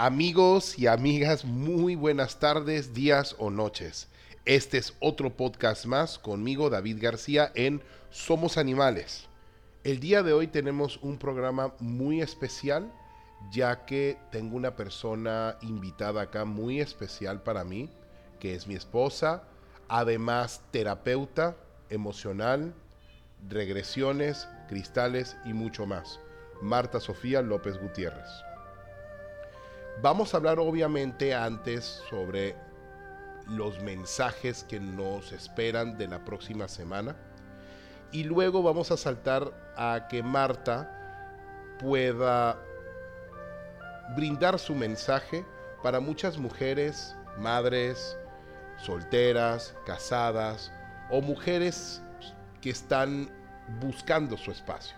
Amigos y amigas, muy buenas tardes, días o noches. Este es otro podcast más conmigo, David García, en Somos Animales. El día de hoy tenemos un programa muy especial, ya que tengo una persona invitada acá muy especial para mí, que es mi esposa, además terapeuta emocional, regresiones, cristales y mucho más. Marta Sofía López Gutiérrez. Vamos a hablar obviamente antes sobre los mensajes que nos esperan de la próxima semana. Y luego vamos a saltar a que Marta pueda brindar su mensaje para muchas mujeres, madres, solteras, casadas o mujeres que están buscando su espacio.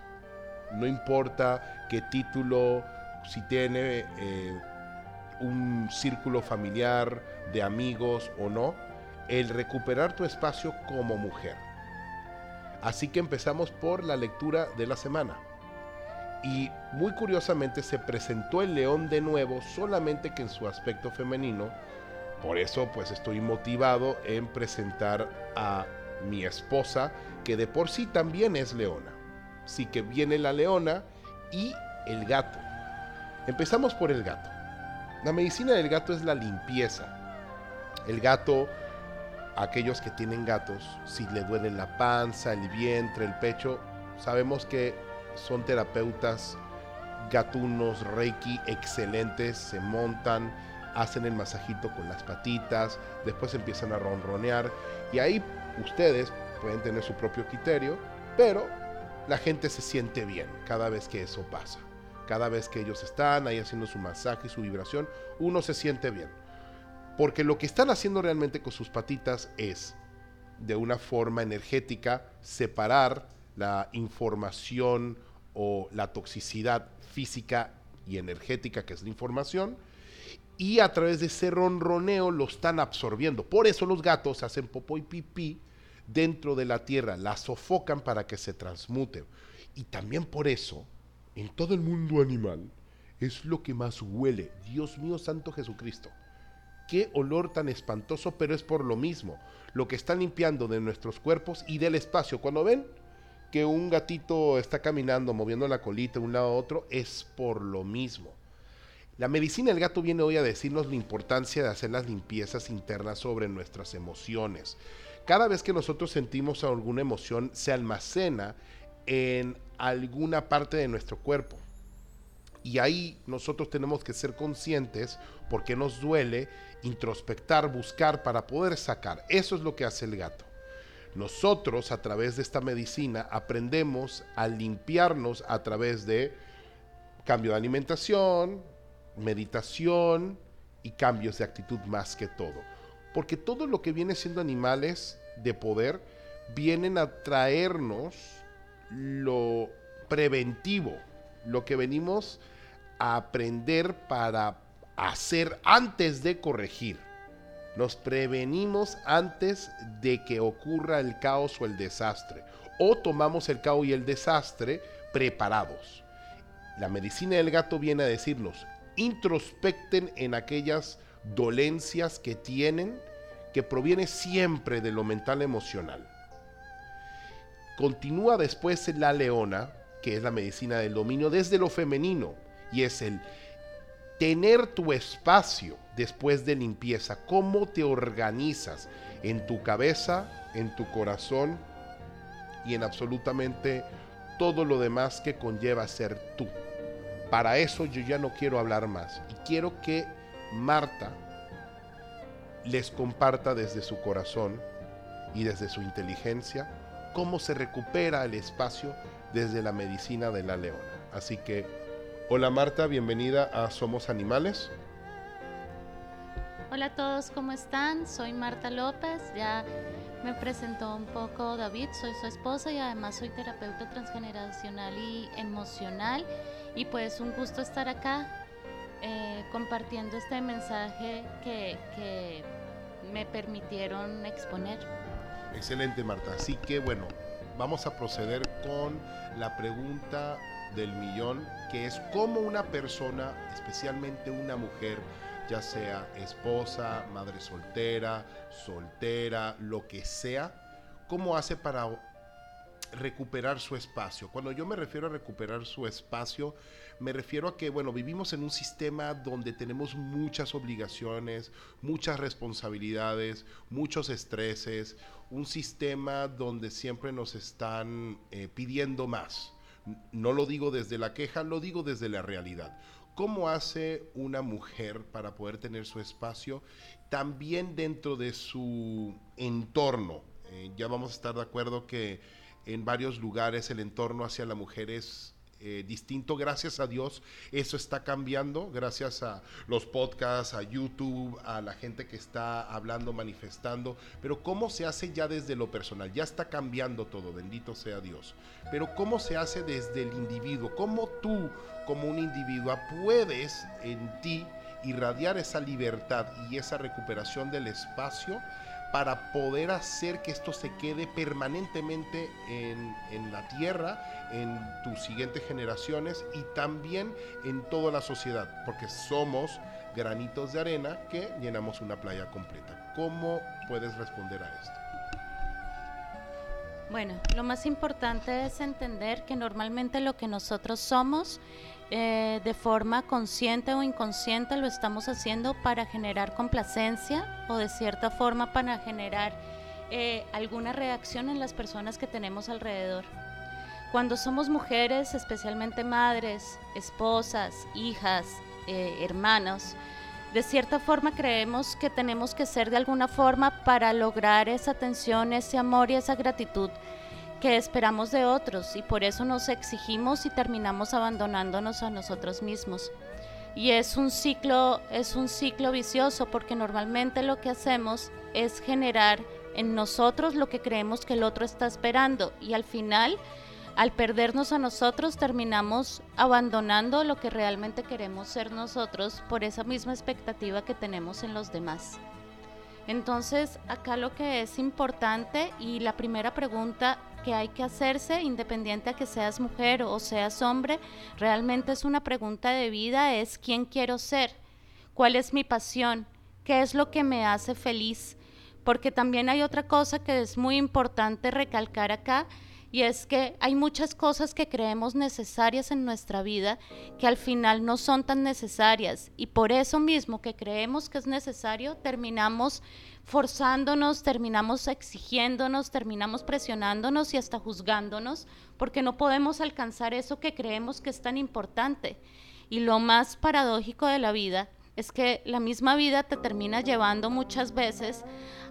No importa qué título, si tiene eh, un círculo familiar, de amigos o no, el recuperar tu espacio como mujer. Así que empezamos por la lectura de la semana. Y muy curiosamente se presentó el león de nuevo, solamente que en su aspecto femenino. Por eso pues estoy motivado en presentar a mi esposa, que de por sí también es leona. Así que viene la leona y el gato. Empezamos por el gato. La medicina del gato es la limpieza. El gato, aquellos que tienen gatos, si le duele la panza, el vientre, el pecho, sabemos que son terapeutas gatunos, reiki, excelentes, se montan, hacen el masajito con las patitas, después empiezan a ronronear y ahí ustedes pueden tener su propio criterio, pero la gente se siente bien cada vez que eso pasa. Cada vez que ellos están ahí haciendo su masaje y su vibración, uno se siente bien. Porque lo que están haciendo realmente con sus patitas es, de una forma energética, separar la información o la toxicidad física y energética, que es la información, y a través de ese ronroneo lo están absorbiendo. Por eso los gatos hacen popo y pipí dentro de la tierra, la sofocan para que se transmute. Y también por eso en todo el mundo animal es lo que más huele. Dios mío, Santo Jesucristo. Qué olor tan espantoso, pero es por lo mismo. Lo que está limpiando de nuestros cuerpos y del espacio. Cuando ven que un gatito está caminando, moviendo la colita de un lado a otro, es por lo mismo. La medicina del gato viene hoy a decirnos la importancia de hacer las limpiezas internas sobre nuestras emociones. Cada vez que nosotros sentimos alguna emoción, se almacena en alguna parte de nuestro cuerpo. Y ahí nosotros tenemos que ser conscientes porque nos duele, introspectar, buscar para poder sacar. Eso es lo que hace el gato. Nosotros a través de esta medicina aprendemos a limpiarnos a través de cambio de alimentación, meditación y cambios de actitud más que todo. Porque todo lo que viene siendo animales de poder vienen a traernos lo preventivo, lo que venimos a aprender para hacer antes de corregir. Nos prevenimos antes de que ocurra el caos o el desastre. O tomamos el caos y el desastre preparados. La medicina del gato viene a decirnos, introspecten en aquellas dolencias que tienen que proviene siempre de lo mental emocional. Continúa después la leona, que es la medicina del dominio desde lo femenino, y es el tener tu espacio después de limpieza, cómo te organizas en tu cabeza, en tu corazón y en absolutamente todo lo demás que conlleva ser tú. Para eso yo ya no quiero hablar más y quiero que Marta les comparta desde su corazón y desde su inteligencia cómo se recupera el espacio desde la medicina de la leona. Así que, hola Marta, bienvenida a Somos Animales. Hola a todos, ¿cómo están? Soy Marta López, ya me presentó un poco David, soy su esposa y además soy terapeuta transgeneracional y emocional y pues un gusto estar acá eh, compartiendo este mensaje que, que me permitieron exponer. Excelente, Marta. Así que bueno, vamos a proceder con la pregunta del millón, que es cómo una persona, especialmente una mujer, ya sea esposa, madre soltera, soltera, lo que sea, cómo hace para recuperar su espacio. Cuando yo me refiero a recuperar su espacio, me refiero a que, bueno, vivimos en un sistema donde tenemos muchas obligaciones, muchas responsabilidades, muchos estreses, un sistema donde siempre nos están eh, pidiendo más. No lo digo desde la queja, lo digo desde la realidad. ¿Cómo hace una mujer para poder tener su espacio también dentro de su entorno? Eh, ya vamos a estar de acuerdo que en varios lugares el entorno hacia la mujer es eh, distinto. Gracias a Dios, eso está cambiando, gracias a los podcasts, a YouTube, a la gente que está hablando, manifestando. Pero ¿cómo se hace ya desde lo personal? Ya está cambiando todo, bendito sea Dios. Pero ¿cómo se hace desde el individuo? ¿Cómo tú, como un individuo, puedes en ti irradiar esa libertad y esa recuperación del espacio? Para poder hacer que esto se quede permanentemente en, la tierra, en tus siguientes generaciones y también en toda la sociedad, porque somos granitos de arena que llenamos una playa completa. ¿Cómo puedes responder a esto? Bueno, lo más importante es entender que normalmente lo que nosotros somos eh, de forma consciente o inconsciente lo estamos haciendo para generar complacencia o de cierta forma para generar eh, alguna reacción en las personas que tenemos alrededor. Cuando somos mujeres, especialmente madres, esposas, hijas, eh, hermanos, de cierta forma creemos que tenemos que ser de alguna forma para lograr esa atención, ese amor y esa gratitud que esperamos de otros y por eso nos exigimos y terminamos abandonándonos a nosotros mismos. Y es un ciclo, es un ciclo vicioso porque normalmente lo que hacemos es generar en nosotros lo que creemos que el otro está esperando y al final al perdernos a nosotros terminamos abandonando lo que realmente queremos ser nosotros por esa misma expectativa que tenemos en los demás. Entonces, acá lo que es importante y la primera pregunta que hay que hacerse, independiente a que seas mujer o seas hombre, realmente es una pregunta de vida, es quién quiero ser, cuál es mi pasión, qué es lo que me hace feliz. Porque también hay otra cosa que es muy importante recalcar acá, y es que hay muchas cosas que creemos necesarias en nuestra vida que al final no son tan necesarias y por eso mismo que creemos que es necesario terminamos forzándonos, terminamos exigiéndonos, terminamos presionándonos y hasta juzgándonos porque no podemos alcanzar eso que creemos que es tan importante. Y lo más paradójico de la vida es que la misma vida te termina llevando muchas veces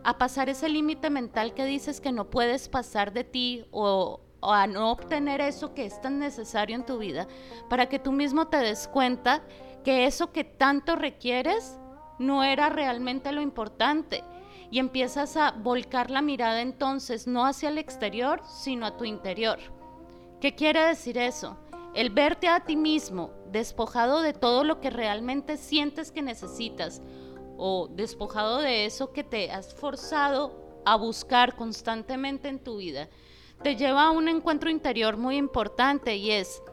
a pasar ese límite mental que dices que no puedes pasar de ti o, a no obtener eso que es tan necesario en tu vida, para que tú mismo te des cuenta que eso que tanto requieres no era realmente lo importante. Y empiezas a volcar la mirada entonces no hacia el exterior, sino a tu interior. ¿Qué quiere decir eso? El verte a ti mismo despojado de todo lo que realmente sientes que necesitas o despojado de eso que te has forzado a buscar constantemente en tu vida, te lleva a un encuentro interior muy importante y es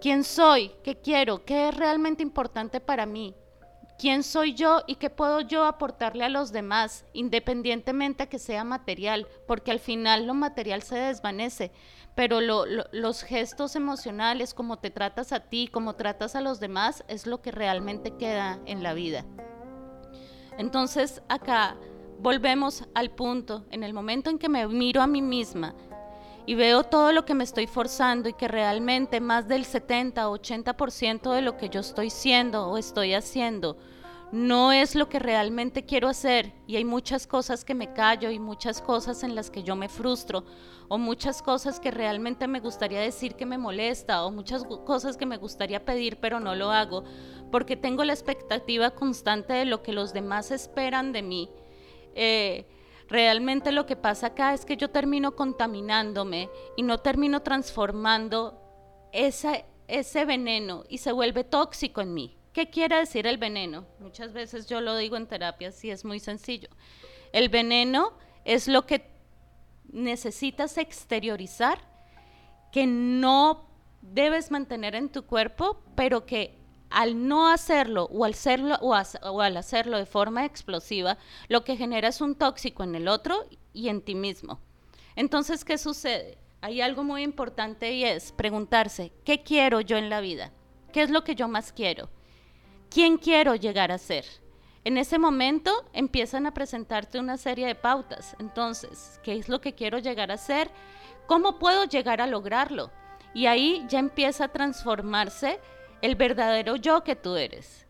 quién soy, qué quiero, qué es realmente importante para mí, quién soy yo y qué puedo yo aportarle a los demás, independientemente que sea material, porque al final lo material se desvanece, pero los gestos emocionales, como te tratas a ti, como tratas a los demás, es lo que realmente queda en la vida. Entonces acá volvemos al punto, en el momento en que me miro a mí misma y veo todo lo que me estoy forzando y que realmente más del 70 o 80% de lo que yo estoy siendo o estoy haciendo no es lo que realmente quiero hacer y hay muchas cosas que me callo y muchas cosas en las que yo me frustro o muchas cosas que realmente me gustaría decir que me molesta o muchas cosas que me gustaría pedir pero no lo hago porque tengo la expectativa constante de lo que los demás esperan de mí. Eh, realmente lo que pasa acá es que yo termino contaminándome y no termino transformando ese veneno y se vuelve tóxico en mí. ¿Qué quiere decir el veneno? Muchas veces yo lo digo en terapia, y es muy sencillo. El veneno es lo que necesitas exteriorizar que no debes mantener en tu cuerpo, pero que al no hacerlo o al, hacerlo, o, al hacerlo de forma explosiva, lo que genera es un tóxico en el otro y en ti mismo. Entonces, ¿qué sucede? Hay algo muy importante y es preguntarse, ¿qué quiero yo en la vida? ¿Qué es lo que yo más quiero? ¿Quién quiero llegar a ser? En ese momento empiezan a presentarte una serie de pautas. Entonces, ¿qué es lo que quiero llegar a ser? ¿Cómo puedo llegar a lograrlo? Y ahí ya empieza a transformarse el verdadero yo que tú eres.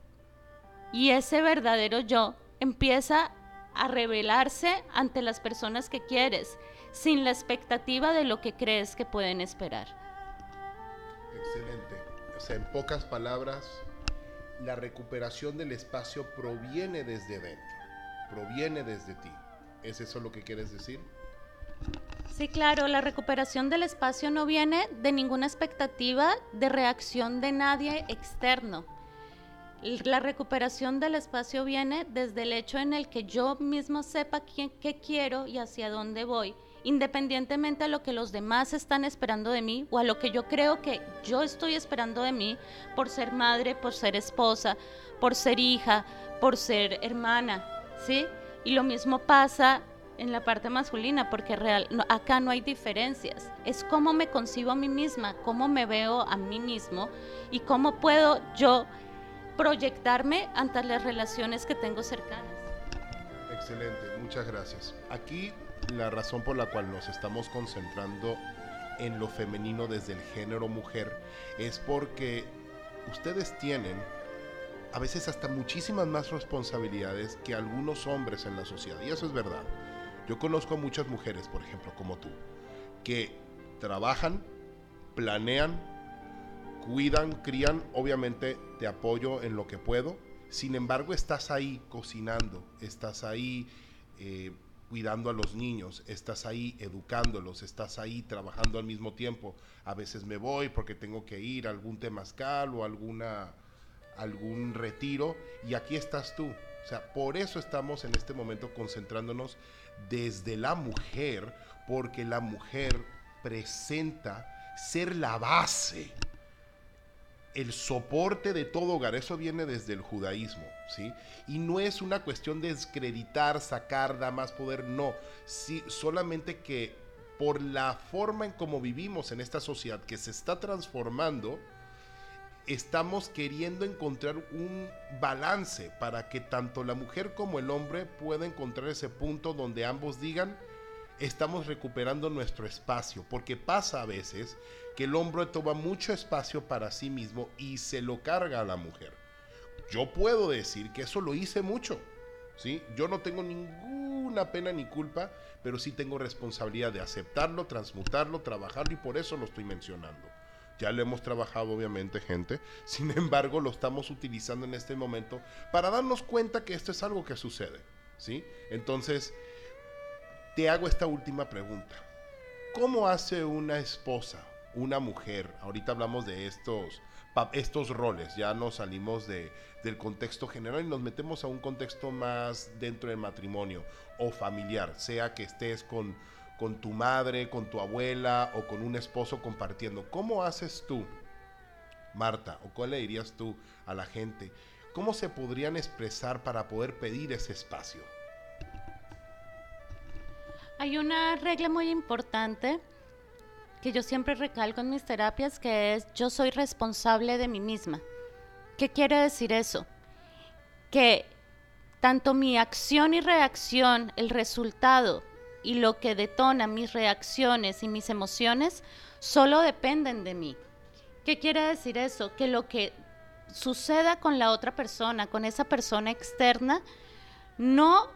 Y ese verdadero yo empieza a revelarse ante las personas que quieres, sin la expectativa de lo que crees que pueden esperar. Excelente. O sea, en pocas palabras, la recuperación del espacio proviene desde dentro, proviene desde ti. ¿Es eso lo que quieres decir? Sí, claro, la recuperación del espacio no viene de ninguna expectativa de reacción de nadie externo. La recuperación del espacio viene desde el hecho en el que yo mismo sepa qué quiero y hacia dónde voy, independientemente a lo que los demás están esperando de mí o a lo que yo creo que yo estoy esperando de mí por ser madre, por ser esposa, por ser hija, por ser hermana, ¿sí? Y lo mismo pasa en la parte masculina, porque real, acá no hay diferencias. Es cómo me concibo a mí misma, cómo me veo a mí mismo y cómo puedo yo proyectarme ante las relaciones que tengo cercanas. Excelente, muchas gracias. Aquí la razón por la cual nos estamos concentrando en lo femenino desde el género mujer es porque ustedes tienen a veces hasta muchísimas más responsabilidades que algunos hombres en la sociedad. Y eso es verdad. Yo conozco a muchas mujeres, por ejemplo, como tú, que trabajan, planean, cuidan, crían, obviamente te apoyo en lo que puedo. Sin embargo, estás ahí cocinando, estás ahí eh, cuidando a los niños, estás ahí educándolos, estás ahí trabajando al mismo tiempo. A veces me voy porque tengo que ir a algún temazcal o alguna, algún retiro y aquí estás tú. O sea, por eso estamos en este momento concentrándonos desde la mujer, porque la mujer presenta ser la base, el soporte de todo hogar. Eso viene desde el judaísmo, ¿sí? Y no es una cuestión de descreditar, sacar, da más poder, no. Sí, solamente que por la forma en cómo vivimos en esta sociedad que se está transformando, estamos queriendo encontrar un balance para que tanto la mujer como el hombre pueda encontrar ese punto donde ambos digan, estamos recuperando nuestro espacio, porque pasa a veces que el hombre toma mucho espacio para sí mismo y se lo carga a la mujer. Yo puedo decir que eso lo hice mucho, ¿sí? Yo no tengo ninguna pena ni culpa, pero sí tengo responsabilidad de aceptarlo, transmutarlo, trabajarlo y por eso lo estoy mencionando. Ya lo hemos trabajado, obviamente, gente. Sin embargo, lo estamos utilizando en este momento para darnos cuenta que esto es algo que sucede. ¿Sí? Entonces, te hago esta última pregunta. ¿Cómo hace una esposa, una mujer? Ahorita hablamos de estos, estos roles, ya nos salimos de, del contexto general y nos metemos a un contexto más dentro del matrimonio o familiar, sea que estés con con tu madre, con tu abuela o con un esposo compartiendo. ¿Cómo haces tú, Marta, o cuál le dirías tú a la gente? ¿Cómo se podrían expresar para poder pedir ese espacio? Hay una regla muy importante que yo siempre recalco en mis terapias, que es yo soy responsable de mí misma. ¿Qué quiere decir eso? Que tanto mi acción y reacción, el resultado y lo que detona mis reacciones y mis emociones solo dependen de mí. ¿Qué quiere decir eso? Que lo que suceda con la otra persona, con esa persona externa, no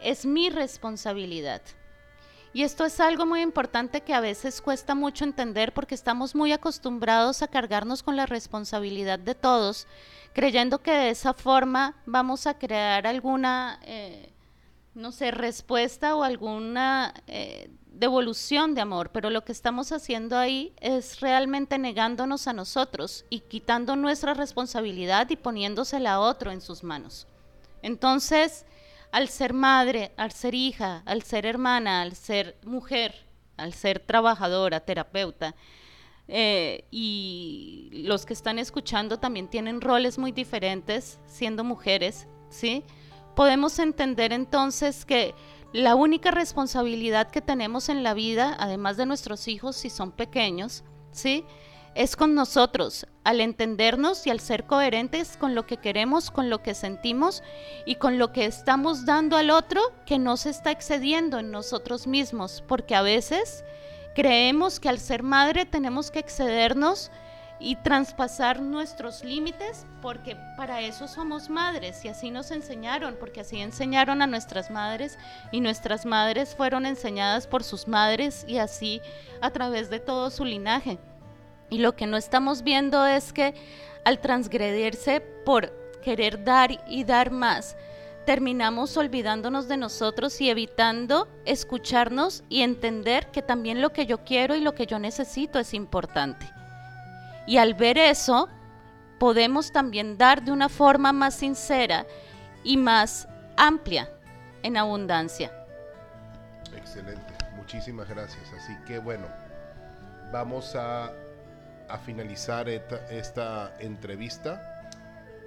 es mi responsabilidad. Y esto es algo muy importante que a veces cuesta mucho entender porque estamos muy acostumbrados a cargarnos con la responsabilidad de todos, creyendo que de esa forma vamos a crear alguna eh, no sé, respuesta o alguna eh, devolución de amor, pero lo que estamos haciendo ahí es realmente negándonos a nosotros y quitando nuestra responsabilidad y poniéndosela a otro en sus manos. Entonces, al ser madre, al ser hija, al ser hermana, al ser mujer, al ser trabajadora, terapeuta, eh, y los que están escuchando también tienen roles muy diferentes siendo mujeres, ¿sí? Podemos entender entonces que la única responsabilidad que tenemos en la vida, además de nuestros hijos si son pequeños, ¿sí? Es con nosotros, al entendernos y al ser coherentes con lo que queremos, con lo que sentimos y con lo que estamos dando al otro que no se está excediendo en nosotros mismos, porque a veces creemos que al ser madre tenemos que excedernos y traspasar nuestros límites, porque para eso somos madres y así nos enseñaron, porque así enseñaron a nuestras madres y nuestras madres fueron enseñadas por sus madres y así a través de todo su linaje. Y lo que no estamos viendo es que al transgredirse por querer dar y dar más, terminamos olvidándonos de nosotros y evitando escucharnos y entender que también lo que yo quiero y lo que yo necesito es importante. Y al ver eso, podemos también dar de una forma más sincera y más amplia en abundancia. Excelente, muchísimas gracias. Así que bueno, vamos a, a finalizar esta, entrevista.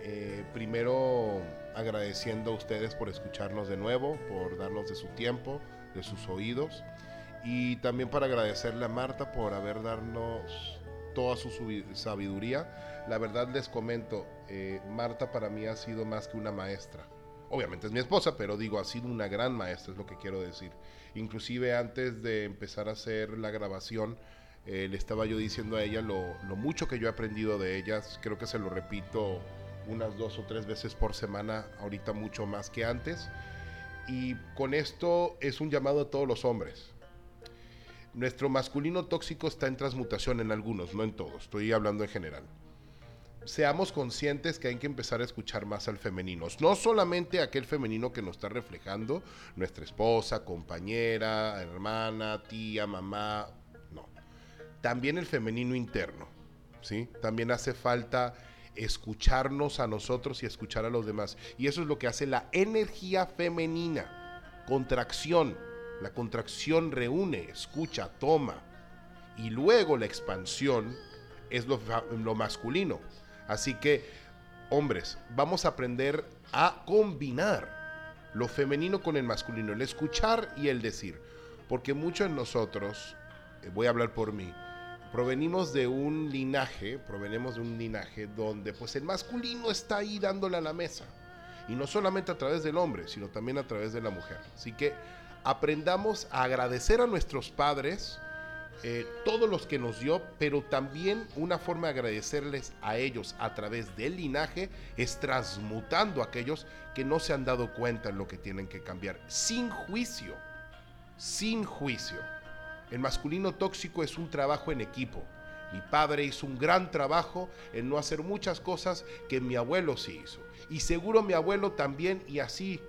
Eh, primero agradeciendo a ustedes por escucharnos de nuevo, por darnos de su tiempo, de sus oídos. Y también para agradecerle a Marta por haber darnos toda su sabiduría. La verdad les comento, eh, Marta para mí ha sido más que una maestra. Obviamente es mi esposa, pero digo, ha sido una gran maestra, es lo que quiero decir. Inclusive antes de empezar a hacer la grabación, eh, le estaba yo diciendo a ella lo, lo, mucho que yo he aprendido de ellas. Creo que se lo repito unas dos o tres veces por semana, ahorita mucho más que antes. Y con esto es un llamado a todos los hombres. Nuestro masculino tóxico está en transmutación en algunos, no en todos, estoy hablando en general. Seamos conscientes que hay que empezar a escuchar más al femenino, no solamente aquel femenino que nos está reflejando nuestra esposa, compañera, hermana, tía, mamá, no. También el femenino interno, ¿sí? También hace falta escucharnos a nosotros y escuchar a los demás. Y eso es lo que hace la energía femenina, contracción la contracción reúne, escucha, toma. Y luego la expansión es lo, masculino. Así que, hombres, vamos a aprender a combinar lo femenino con el masculino, el escuchar y el decir. Porque muchos de nosotros, eh, voy a hablar por mí, provenimos de un linaje, provenimos de un linaje donde pues el masculino está ahí dándole a la mesa. Y no solamente a través del hombre, sino también a través de la mujer. Así que aprendamos a agradecer a nuestros padres eh, todos los que nos dio, pero también una forma de agradecerles a ellos a través del linaje es transmutando a aquellos que no se han dado cuenta en lo que tienen que cambiar, sin juicio, sin juicio. El masculino tóxico es un trabajo en equipo. Mi padre hizo un gran trabajo en no hacer muchas cosas que mi abuelo sí hizo. Y seguro mi abuelo también y así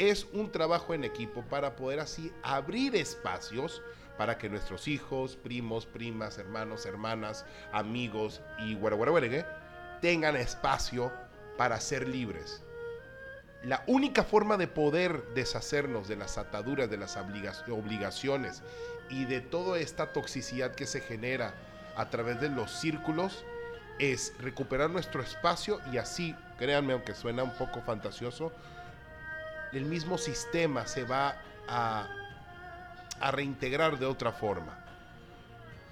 es un trabajo en equipo para poder así abrir espacios para que nuestros hijos, primos, primas, hermanos, hermanas, amigos y guaraguaraguaregue tengan espacio para ser libres. La única forma de poder deshacernos de las ataduras, de las obligaciones y de toda esta toxicidad que se genera a través de los círculos es recuperar nuestro espacio y así, créanme, aunque suena un poco fantasioso, el mismo sistema se va a, reintegrar de otra forma.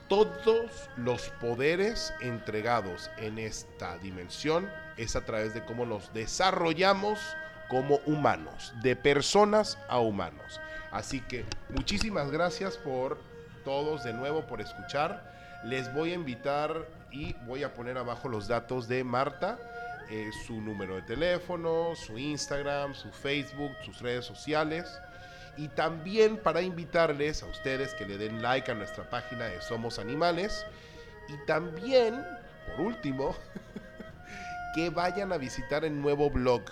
Todos los poderes entregados en esta dimensión es a través de cómo nos desarrollamos como humanos, de personas a humanos. Así que muchísimas gracias por todos de nuevo por escuchar. Les voy a invitar y voy a poner abajo los datos de Marta su número de teléfono, su Instagram, su Facebook, sus redes sociales. Y también para invitarles a ustedes que le den like a nuestra página de Somos Animales. Y también, por último, que vayan a visitar el nuevo blog.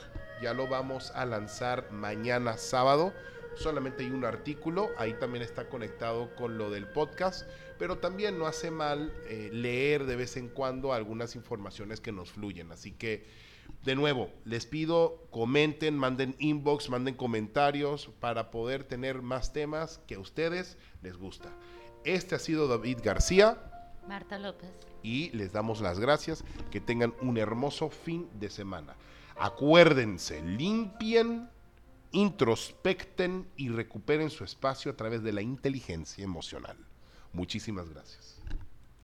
Ya lo vamos a lanzar mañana sábado. Solamente hay un artículo, ahí también está conectado con lo del podcast, pero también no hace mal eh, leer de vez en cuando algunas informaciones que nos fluyen. Así que, de nuevo, les pido, comenten, manden inbox, manden comentarios para poder tener más temas que a ustedes les gusta. Este ha sido David García. Marta López. Y les damos las gracias. Que tengan un hermoso fin de semana. Acuérdense, limpien, introspecten y recuperen su espacio a través de la inteligencia emocional. Muchísimas gracias.